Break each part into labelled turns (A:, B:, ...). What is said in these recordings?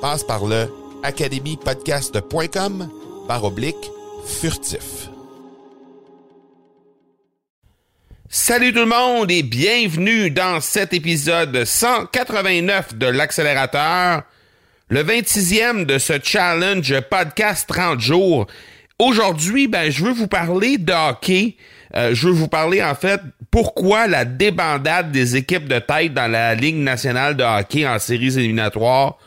A: Passe par le academypodcast.com par oblique furtif. Salut tout le monde et bienvenue dans cet épisode 189 de l'accélérateur, le 26e de ce challenge podcast 30 jours. Aujourd'hui, ben, je veux vous parler de hockey. Euh, je veux vous parler en fait pourquoi la débandade des équipes de tête dans la Ligue nationale de hockey en séries éliminatoires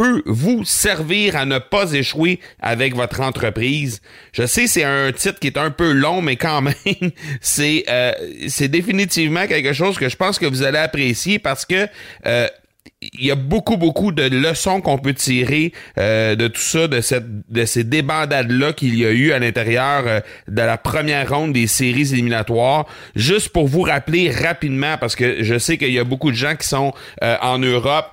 A: peut vous servir à ne pas échouer avec votre entreprise. Je sais c'est un titre qui est un peu long, mais quand même, c'est euh, c'est définitivement quelque chose que je pense que vous allez apprécier parce que euh, il y a beaucoup, beaucoup de leçons qu'on peut tirer euh, de tout ça, de, cette, de ces débandades-là qu'il y a eu à l'intérieur euh, de la première ronde des séries éliminatoires. Juste pour vous rappeler rapidement, parce que je sais qu'il y a beaucoup de gens qui sont euh, en Europe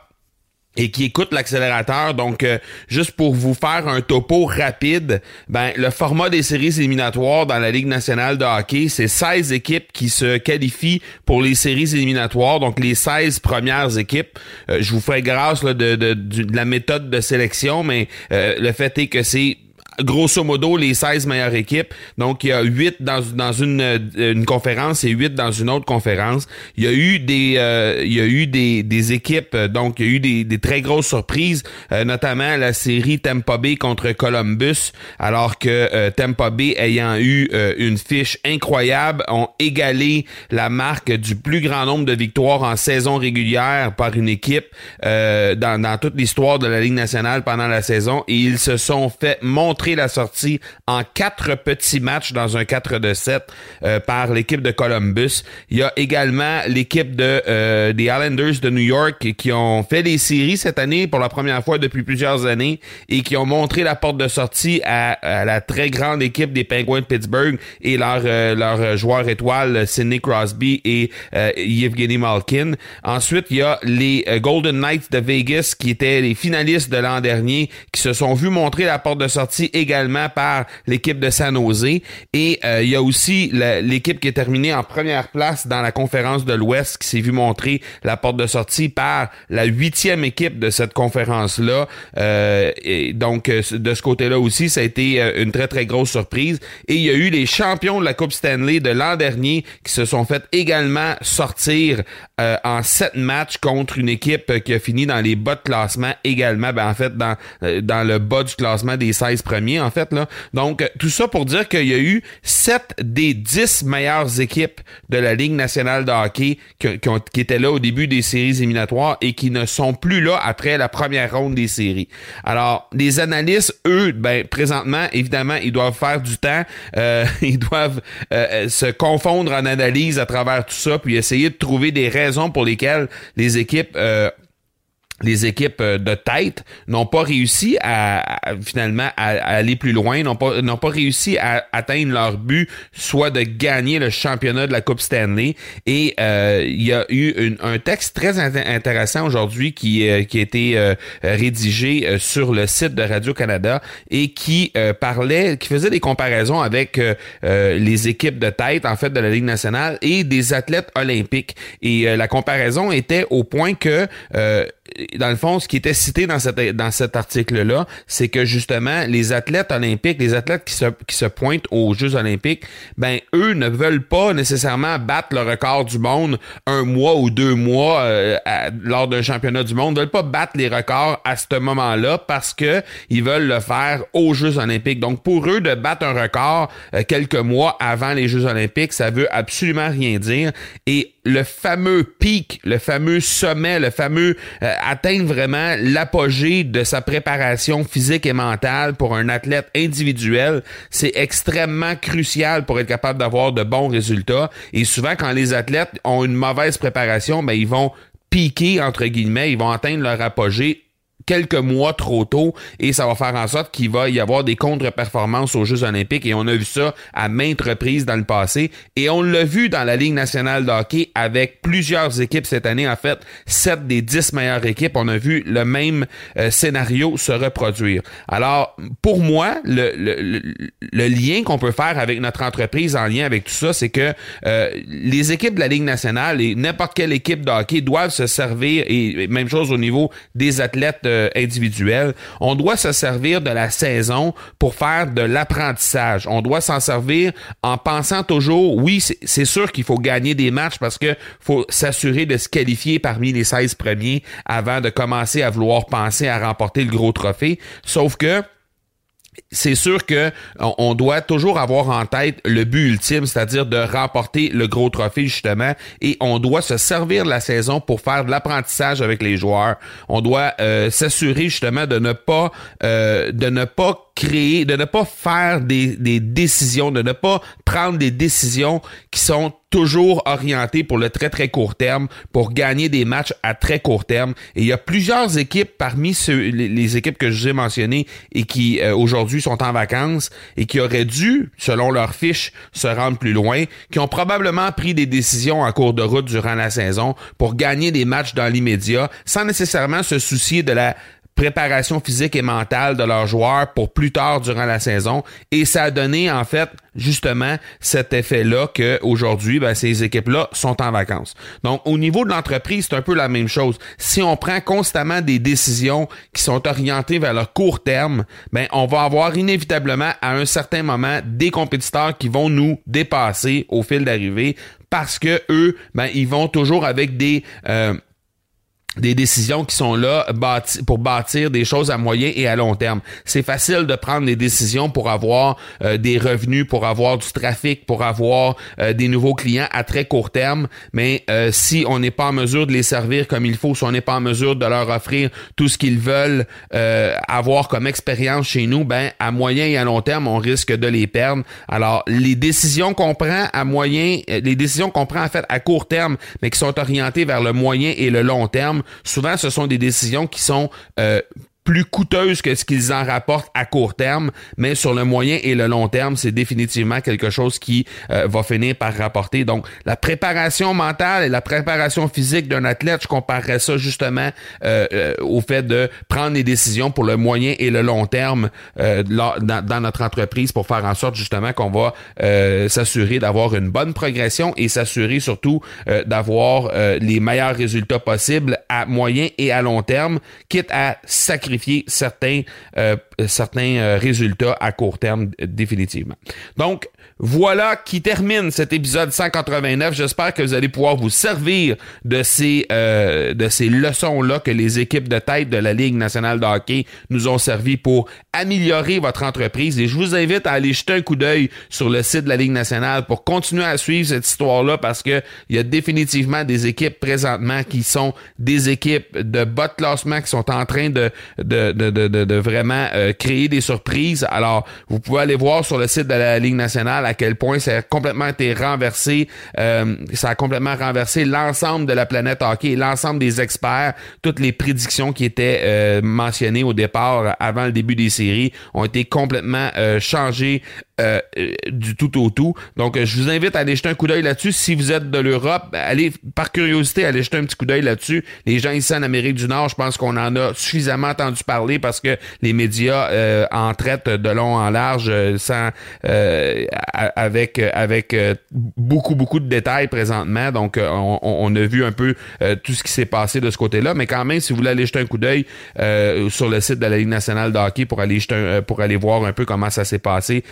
A: et qui écoute l'accélérateur. Donc, euh, juste pour vous faire un topo rapide, ben le format des séries éliminatoires dans la Ligue nationale de hockey, c'est 16 équipes qui se qualifient pour les séries éliminatoires, donc les 16 premières équipes. Euh, je vous ferai grâce de, de, de, la méthode de sélection, mais euh, le fait est que c'est grosso modo les 16 meilleures équipes. Donc il y a 8 dans, dans une, euh, une conférence et 8 dans une autre conférence. Il y a eu des euh, il y a eu des, des équipes euh, donc il y a eu des, des très grosses surprises notamment la série Tampa Bay contre Columbus alors que Tampa Bay ayant eu une fiche incroyable ont égalé la marque du plus grand nombre de victoires en saison régulière par une équipe dans, dans toute l'histoire de la Ligue nationale pendant la saison et ils se sont fait montrer la sortie en quatre petits matchs dans un 4 de 7 euh, par l'équipe de Columbus. Il y a également l'équipe de euh, des Islanders de New York qui ont fait les séries cette année pour la première fois depuis plusieurs années et qui ont montré la porte de sortie à, la très grande équipe des Penguins de Pittsburgh et leur euh, leur joueur Sidney Crosby et Yevgeny Malkin. Ensuite, il y a les Golden Knights de Vegas qui étaient les finalistes de l'an dernier qui se sont vus montrer la porte de sortie également par l'équipe de San Jose. Et euh, il y a aussi l'équipe qui est terminée en première place dans la conférence de l'Ouest qui s'est vu montrer la porte de sortie par la huitième équipe de cette conférence-là. Euh, donc, euh, de ce côté-là aussi, ça a été une très, très grosse surprise. Et il y a eu les champions de la Coupe Stanley de l'an dernier qui se sont fait également sortir en sept matchs contre une équipe qui a fini dans les bas de classement également. Ben, en fait, dans, dans le bas du classement des 16 premiers en fait. Donc, tout ça pour dire qu'il y a eu 7 des 10 meilleures équipes de la Ligue nationale de hockey qui, qui, étaient là au début des séries éliminatoires et qui ne sont plus là après la première ronde des séries. Alors, les analystes, eux, ben, présentement, évidemment, ils doivent faire du temps. Euh, ils doivent euh, se confondre en analyse à travers tout ça, puis essayer de trouver des raisons pour lesquelles les équipes... Euh, les équipes euh, de tête n'ont pas réussi à, finalement à, aller plus loin, n'ont pas n'ont pas réussi à atteindre leur but, soit de gagner le championnat de la Coupe Stanley. Et euh, il y a eu un texte très intéressant aujourd'hui qui euh, qui a été rédigé sur le site de Radio Canada et qui parlait, qui faisait des comparaisons avec les équipes de tête en fait de la Ligue nationale et des athlètes olympiques. Et la comparaison était au point que dans le fond, ce qui était cité dans, dans cet article-là, c'est que justement, les athlètes olympiques, les athlètes qui se, qui se pointent aux Jeux olympiques, ben, eux ne veulent pas nécessairement battre le record du monde un mois ou deux mois euh, lors d'un championnat du monde. Ils veulent pas battre les records à ce moment-là parce que ils veulent le faire aux Jeux olympiques. Donc, pour eux, de battre un record euh, quelques mois avant les Jeux olympiques, ça veut absolument rien dire. Et le fameux pic, le fameux sommet, le fameux euh, atteindre vraiment l'apogée de sa préparation physique et mentale pour un athlète individuel, c'est extrêmement crucial pour être capable d'avoir de bons résultats. Et souvent, quand les athlètes ont une mauvaise préparation, ben, ils vont piquer, entre guillemets, ils vont atteindre leur apogée quelques mois trop tôt et ça va faire en sorte qu'il va y avoir des contre-performances aux Jeux olympiques et on a vu ça à maintes reprises dans le passé et on l'a vu dans la Ligue nationale de hockey avec plusieurs équipes cette année. En fait, sept des dix meilleures équipes, on a vu le même euh, scénario se reproduire. Alors, pour moi, le, le, le lien qu'on peut faire avec notre entreprise en lien avec tout ça, c'est que euh, les équipes de la Ligue nationale et n'importe quelle équipe de hockey doivent se servir, et même chose au niveau des athlètes euh, euh. On doit se servir de la saison pour faire de l'apprentissage. On doit s'en servir en pensant toujours, oui, c'est sûr qu'il faut gagner des matchs parce que faut s'assurer de se qualifier parmi les 16 premiers avant de commencer à vouloir penser à remporter le gros trophée. Sauf que c'est sûr que on doit toujours avoir en tête le but ultime, c'est-à-dire de remporter le gros trophée justement, et on doit se servir de la saison pour faire de l'apprentissage avec les joueurs. On doit euh, s'assurer justement de ne pas euh, de ne pas créer, de ne pas faire des, décisions, de ne pas prendre des décisions qui sont toujours orientées pour le très très court terme, pour gagner des matchs à très court terme. Et il y a plusieurs équipes parmi ceux, les, équipes que je vous ai mentionnées et qui euh, aujourd'hui sont en vacances et qui auraient dû, selon leur fiche, se rendre plus loin, qui ont probablement pris des décisions en cours de route durant la saison pour gagner des matchs dans l'immédiat sans nécessairement se soucier de la préparation physique et mentale de leurs joueurs pour plus tard durant la saison. Et ça a donné, en fait, justement, cet effet-là qu'aujourd'hui, ben, ces équipes-là sont en vacances. Donc, au niveau de l'entreprise, c'est un peu la même chose. Si on prend constamment des décisions qui sont orientées vers le court terme, ben, on va avoir inévitablement, à un certain moment, des compétiteurs qui vont nous dépasser au fil d'arrivée parce que eux, ben, ils vont toujours avec des, euh, des décisions qui sont là pour bâtir des choses à moyen et à long terme. C'est facile de prendre des décisions pour avoir euh, des revenus, pour avoir du trafic, pour avoir euh, des nouveaux clients à très court terme, mais euh, si on n'est pas en mesure de les servir comme il faut, si on n'est pas en mesure de leur offrir tout ce qu'ils veulent avoir comme expérience chez nous, ben à moyen et à long terme, on risque de les perdre. Alors les décisions qu'on prend à moyen, les décisions qu'on prend en fait à court terme, mais qui sont orientées vers le moyen et le long terme, souvent ce sont des décisions qui sont euh, plus coûteuses que ce qu'ils en rapportent à court terme, mais sur le moyen et le long terme, c'est définitivement quelque chose qui euh, va finir par rapporter. Donc, la préparation mentale et la préparation physique d'un athlète, je comparerais ça justement euh, euh, au fait de prendre des décisions pour le moyen et le long terme dans, dans, notre entreprise pour faire en sorte justement qu'on va s'assurer d'avoir une bonne progression et s'assurer surtout d'avoir les meilleurs résultats possibles à moyen et à long terme, quitte à sacrifier certains, euh, certains euh, résultats à court terme définitivement. Donc, voilà qui termine cet épisode 189. J'espère que vous allez pouvoir vous servir de ces, euh, de ces leçons-là que les équipes de tête de la Ligue nationale de hockey nous ont servi pour améliorer votre entreprise. Et je vous invite à aller jeter un coup d'œil sur le site de la Ligue nationale pour continuer à suivre cette histoire-là parce que il y a définitivement des équipes présentement qui sont des équipes de bas de classement qui sont en train de, de, de, de, de vraiment euh, créer des surprises. Alors, vous pouvez aller voir sur le site de la Ligue nationale à quel point ça a complètement été renversé, euh, ça a complètement renversé l'ensemble de la planète hockey, l'ensemble des experts, toutes les prédictions qui étaient euh, mentionnées au départ avant le début des séries ont été complètement euh, changées euh, du tout au tout. Donc, je vous invite à aller jeter un coup d'œil là-dessus. Si vous êtes de l'Europe, allez, par curiosité, allez jeter un petit coup d'œil là-dessus. Les gens ici en Amérique du Nord, je pense qu'on en a suffisamment entendu parler parce que les médias en traitent de long en large sans avec avec beaucoup beaucoup de détails présentement. Donc, on, on a vu un peu tout ce qui s'est passé de ce côté-là. Mais quand même, si vous voulez aller jeter un coup d'œil sur le site de la Ligue nationale de hockey pour aller jeter pour aller voir un peu comment ça s'est passé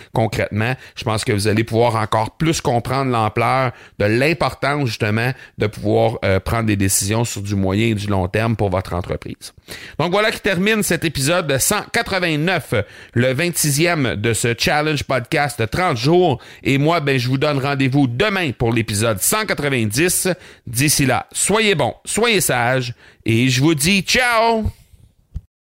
A: Je pense que vous allez pouvoir encore plus comprendre l'ampleur de l'importance justement de pouvoir euh, prendre des décisions sur du moyen et du long terme pour votre entreprise. Donc voilà qui termine cet épisode 189, le 26e de ce challenge podcast de 30 jours. Et moi, ben, je vous donne rendez-vous demain pour l'épisode 190. D'ici là, soyez bons, soyez sages et je vous dis ciao!